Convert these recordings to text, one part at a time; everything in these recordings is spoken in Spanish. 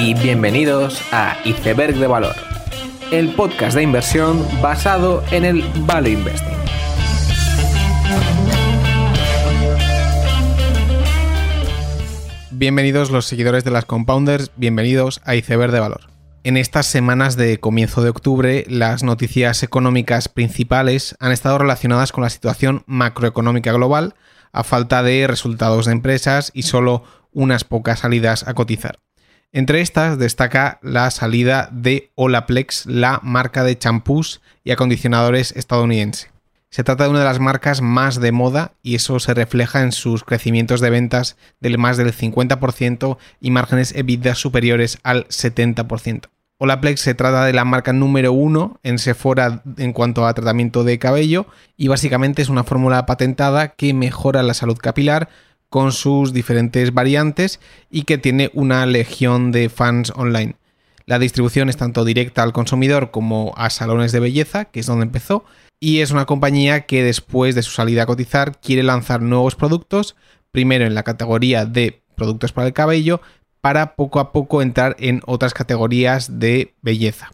y bienvenidos a Iceberg de Valor, el podcast de inversión basado en el Value Investing. Bienvenidos los seguidores de las Compounders, bienvenidos a Iceberg de Valor. En estas semanas de comienzo de octubre, las noticias económicas principales han estado relacionadas con la situación macroeconómica global, a falta de resultados de empresas y solo unas pocas salidas a cotizar. Entre estas destaca la salida de Olaplex, la marca de champús y acondicionadores estadounidense. Se trata de una de las marcas más de moda y eso se refleja en sus crecimientos de ventas del más del 50% y márgenes EBITDA superiores al 70%. Olaplex se trata de la marca número uno en Sephora en cuanto a tratamiento de cabello y básicamente es una fórmula patentada que mejora la salud capilar, con sus diferentes variantes y que tiene una legión de fans online. La distribución es tanto directa al consumidor como a salones de belleza, que es donde empezó, y es una compañía que después de su salida a cotizar quiere lanzar nuevos productos, primero en la categoría de productos para el cabello, para poco a poco entrar en otras categorías de belleza.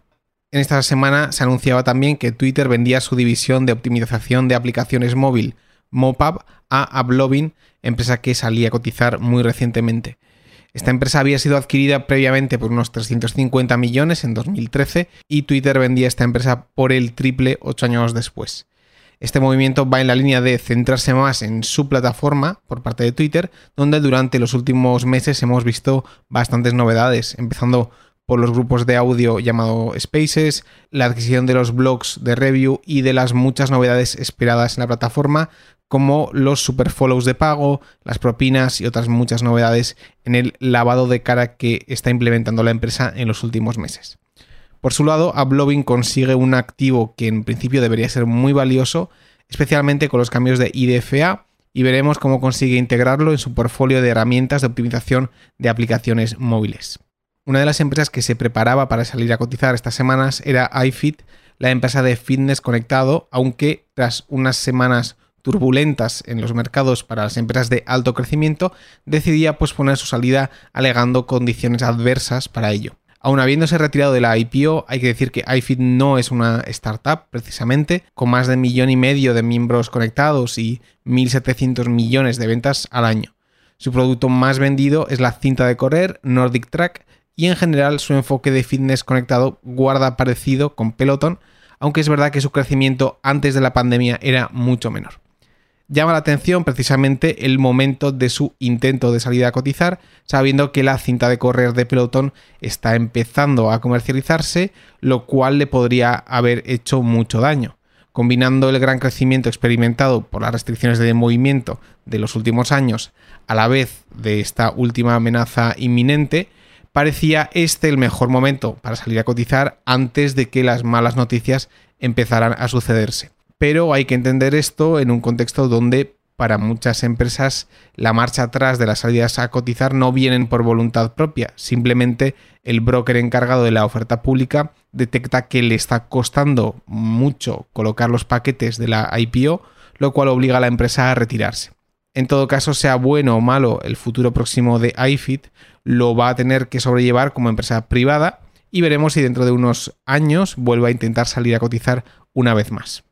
En esta semana se anunciaba también que Twitter vendía su división de optimización de aplicaciones móvil Mopab a Ablovin, empresa que salía a cotizar muy recientemente. Esta empresa había sido adquirida previamente por unos 350 millones en 2013 y Twitter vendía esta empresa por el triple ocho años después. Este movimiento va en la línea de centrarse más en su plataforma por parte de Twitter, donde durante los últimos meses hemos visto bastantes novedades, empezando por los grupos de audio llamado Spaces, la adquisición de los blogs de review y de las muchas novedades esperadas en la plataforma, como los super follows de pago, las propinas y otras muchas novedades en el lavado de cara que está implementando la empresa en los últimos meses. Por su lado, Ablovin consigue un activo que en principio debería ser muy valioso, especialmente con los cambios de IDFA, y veremos cómo consigue integrarlo en su portfolio de herramientas de optimización de aplicaciones móviles. Una de las empresas que se preparaba para salir a cotizar estas semanas era iFit, la empresa de fitness conectado, aunque tras unas semanas turbulentas en los mercados para las empresas de alto crecimiento, decidía posponer su salida alegando condiciones adversas para ello. Aun habiéndose retirado de la IPO, hay que decir que iFit no es una startup precisamente, con más de un millón y medio de miembros conectados y 1.700 millones de ventas al año. Su producto más vendido es la cinta de correr Nordic Track y en general su enfoque de fitness conectado guarda parecido con Peloton, aunque es verdad que su crecimiento antes de la pandemia era mucho menor. Llama la atención precisamente el momento de su intento de salir a cotizar, sabiendo que la cinta de correr de pelotón está empezando a comercializarse, lo cual le podría haber hecho mucho daño. Combinando el gran crecimiento experimentado por las restricciones de movimiento de los últimos años a la vez de esta última amenaza inminente, parecía este el mejor momento para salir a cotizar antes de que las malas noticias empezaran a sucederse pero hay que entender esto en un contexto donde para muchas empresas la marcha atrás de las salidas a cotizar no vienen por voluntad propia, simplemente el broker encargado de la oferta pública detecta que le está costando mucho colocar los paquetes de la IPO, lo cual obliga a la empresa a retirarse. En todo caso, sea bueno o malo el futuro próximo de iFit, lo va a tener que sobrellevar como empresa privada y veremos si dentro de unos años vuelve a intentar salir a cotizar una vez más.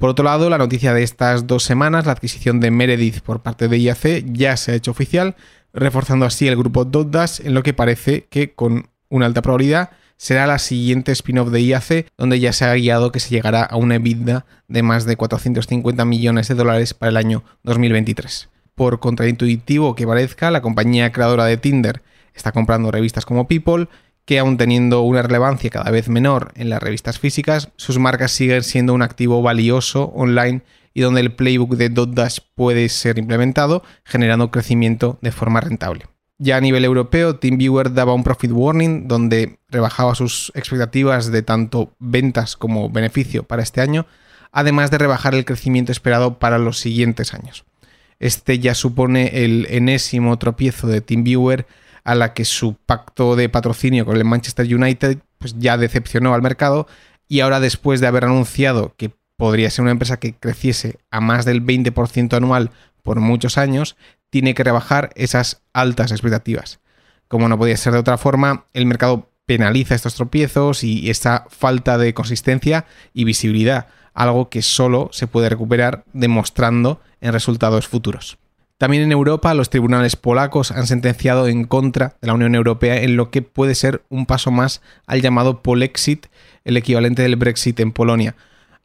Por otro lado, la noticia de estas dos semanas, la adquisición de Meredith por parte de IAC, ya se ha hecho oficial, reforzando así el grupo Dotdash en lo que parece que con una alta probabilidad será la siguiente spin-off de IAC, donde ya se ha guiado que se llegará a una EBITDA de más de 450 millones de dólares para el año 2023. Por contraintuitivo que parezca, la compañía creadora de Tinder está comprando revistas como People que aun teniendo una relevancia cada vez menor en las revistas físicas, sus marcas siguen siendo un activo valioso online y donde el playbook de Dotdash puede ser implementado, generando crecimiento de forma rentable. Ya a nivel europeo, TeamViewer daba un profit warning donde rebajaba sus expectativas de tanto ventas como beneficio para este año, además de rebajar el crecimiento esperado para los siguientes años. Este ya supone el enésimo tropiezo de TeamViewer a la que su pacto de patrocinio con el Manchester United pues ya decepcionó al mercado y ahora después de haber anunciado que podría ser una empresa que creciese a más del 20% anual por muchos años, tiene que rebajar esas altas expectativas. Como no podía ser de otra forma, el mercado penaliza estos tropiezos y esta falta de consistencia y visibilidad, algo que solo se puede recuperar demostrando en resultados futuros. También en Europa los tribunales polacos han sentenciado en contra de la Unión Europea en lo que puede ser un paso más al llamado Polexit, el equivalente del Brexit en Polonia.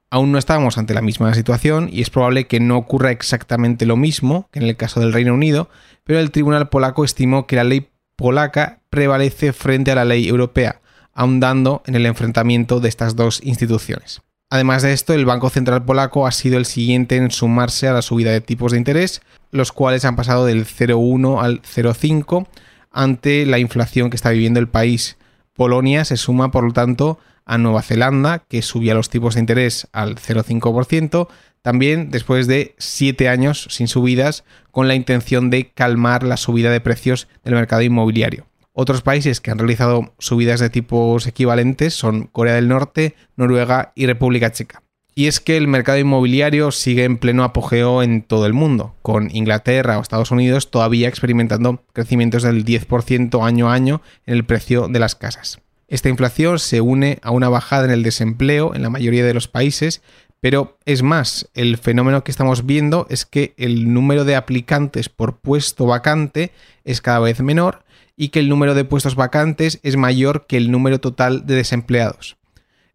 Aún no estamos ante la misma situación y es probable que no ocurra exactamente lo mismo que en el caso del Reino Unido, pero el tribunal polaco estimó que la ley polaca prevalece frente a la ley europea, ahondando en el enfrentamiento de estas dos instituciones. Además de esto, el Banco Central polaco ha sido el siguiente en sumarse a la subida de tipos de interés, los cuales han pasado del 0,1 al 0,5 ante la inflación que está viviendo el país. Polonia se suma, por lo tanto, a Nueva Zelanda, que subía los tipos de interés al 0,5%, también después de siete años sin subidas, con la intención de calmar la subida de precios del mercado inmobiliario. Otros países que han realizado subidas de tipos equivalentes son Corea del Norte, Noruega y República Checa. Y es que el mercado inmobiliario sigue en pleno apogeo en todo el mundo, con Inglaterra o Estados Unidos todavía experimentando crecimientos del 10% año a año en el precio de las casas. Esta inflación se une a una bajada en el desempleo en la mayoría de los países pero es más, el fenómeno que estamos viendo es que el número de aplicantes por puesto vacante es cada vez menor y que el número de puestos vacantes es mayor que el número total de desempleados.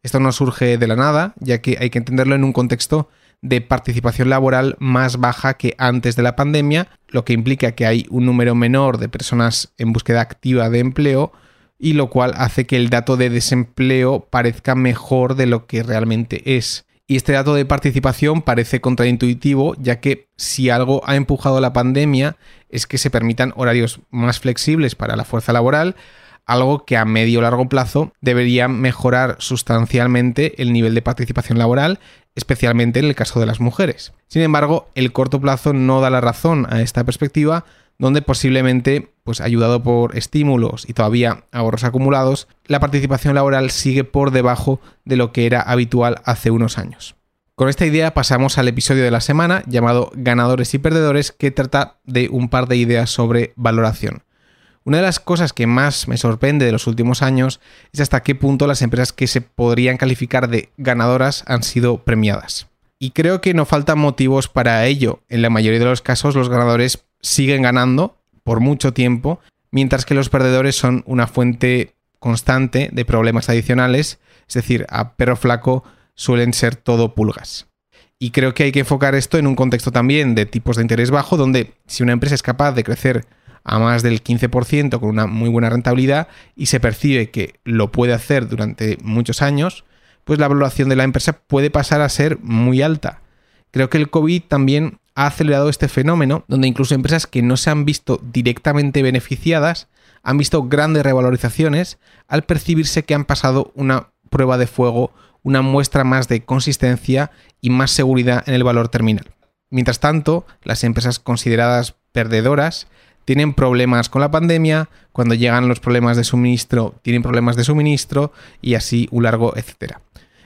Esto no surge de la nada, ya que hay que entenderlo en un contexto de participación laboral más baja que antes de la pandemia, lo que implica que hay un número menor de personas en búsqueda activa de empleo, y lo cual hace que el dato de desempleo parezca mejor de lo que realmente es. Y este dato de participación parece contraintuitivo, ya que si algo ha empujado la pandemia es que se permitan horarios más flexibles para la fuerza laboral, algo que a medio o largo plazo debería mejorar sustancialmente el nivel de participación laboral, especialmente en el caso de las mujeres. Sin embargo, el corto plazo no da la razón a esta perspectiva, donde posiblemente, pues ayudado por estímulos y todavía ahorros acumulados, la participación laboral sigue por debajo de lo que era habitual hace unos años. Con esta idea pasamos al episodio de la semana llamado Ganadores y Perdedores que trata de un par de ideas sobre valoración. Una de las cosas que más me sorprende de los últimos años es hasta qué punto las empresas que se podrían calificar de ganadoras han sido premiadas. Y creo que no faltan motivos para ello. En la mayoría de los casos los ganadores siguen ganando por mucho tiempo, mientras que los perdedores son una fuente constante de problemas adicionales, es decir, a perro flaco suelen ser todo pulgas. Y creo que hay que enfocar esto en un contexto también de tipos de interés bajo, donde si una empresa es capaz de crecer a más del 15% con una muy buena rentabilidad y se percibe que lo puede hacer durante muchos años, pues la valoración de la empresa puede pasar a ser muy alta. Creo que el COVID también ha acelerado este fenómeno, donde incluso empresas que no se han visto directamente beneficiadas han visto grandes revalorizaciones al percibirse que han pasado una prueba de fuego, una muestra más de consistencia y más seguridad en el valor terminal. Mientras tanto, las empresas consideradas perdedoras tienen problemas con la pandemia, cuando llegan los problemas de suministro, tienen problemas de suministro y así un largo etcétera.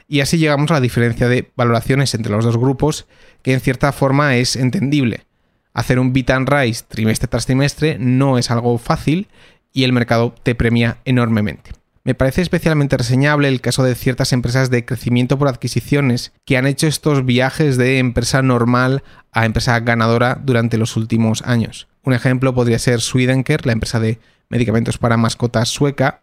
Y así llegamos a la diferencia de valoraciones entre los dos grupos, que en cierta forma es entendible. Hacer un beat and rise trimestre tras trimestre no es algo fácil y el mercado te premia enormemente. Me parece especialmente reseñable el caso de ciertas empresas de crecimiento por adquisiciones que han hecho estos viajes de empresa normal a empresa ganadora durante los últimos años. Un ejemplo podría ser Swedenker, la empresa de medicamentos para mascotas sueca,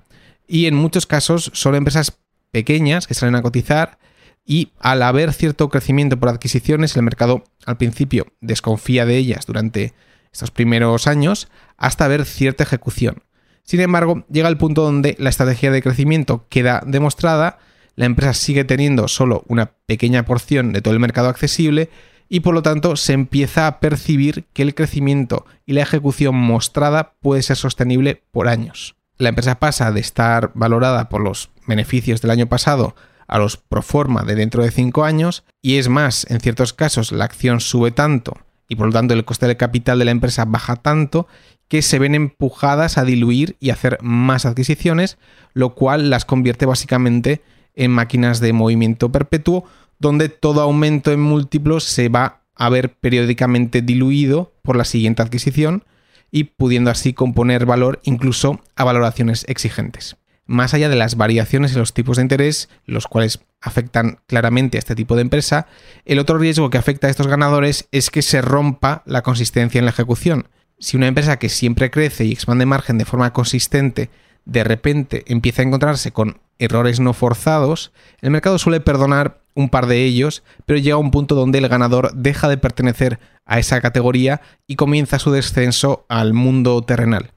y en muchos casos son empresas pequeñas que salen a cotizar y al haber cierto crecimiento por adquisiciones, el mercado al principio desconfía de ellas durante estos primeros años hasta ver cierta ejecución. Sin embargo, llega el punto donde la estrategia de crecimiento queda demostrada, la empresa sigue teniendo solo una pequeña porción de todo el mercado accesible y por lo tanto se empieza a percibir que el crecimiento y la ejecución mostrada puede ser sostenible por años. La empresa pasa de estar valorada por los beneficios del año pasado a los pro forma de dentro de 5 años y es más, en ciertos casos la acción sube tanto y por lo tanto el coste del capital de la empresa baja tanto que se ven empujadas a diluir y hacer más adquisiciones, lo cual las convierte básicamente en máquinas de movimiento perpetuo donde todo aumento en múltiplos se va a ver periódicamente diluido por la siguiente adquisición y pudiendo así componer valor incluso a valoraciones exigentes. Más allá de las variaciones en los tipos de interés, los cuales afectan claramente a este tipo de empresa, el otro riesgo que afecta a estos ganadores es que se rompa la consistencia en la ejecución. Si una empresa que siempre crece y expande margen de forma consistente de repente empieza a encontrarse con errores no forzados, el mercado suele perdonar un par de ellos, pero llega a un punto donde el ganador deja de pertenecer a esa categoría y comienza su descenso al mundo terrenal.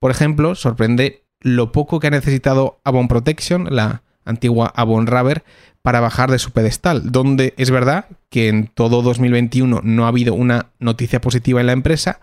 Por ejemplo, sorprende lo poco que ha necesitado Avon Protection, la antigua Avon Rubber, para bajar de su pedestal, donde es verdad que en todo 2021 no ha habido una noticia positiva en la empresa,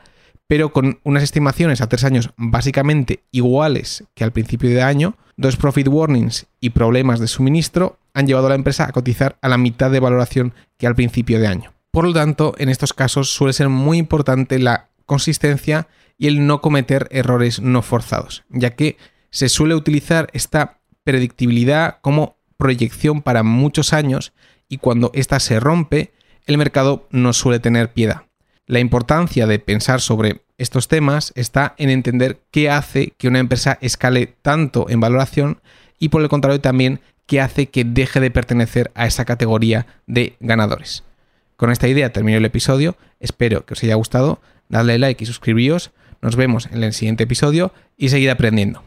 pero con unas estimaciones a tres años básicamente iguales que al principio de año, dos profit warnings y problemas de suministro han llevado a la empresa a cotizar a la mitad de valoración que al principio de año. Por lo tanto, en estos casos suele ser muy importante la consistencia y el no cometer errores no forzados, ya que se suele utilizar esta predictibilidad como proyección para muchos años y cuando ésta se rompe, el mercado no suele tener piedad. La importancia de pensar sobre estos temas está en entender qué hace que una empresa escale tanto en valoración y por el contrario también qué hace que deje de pertenecer a esa categoría de ganadores. Con esta idea termino el episodio, espero que os haya gustado, dadle like y suscribíos, nos vemos en el siguiente episodio y seguid aprendiendo.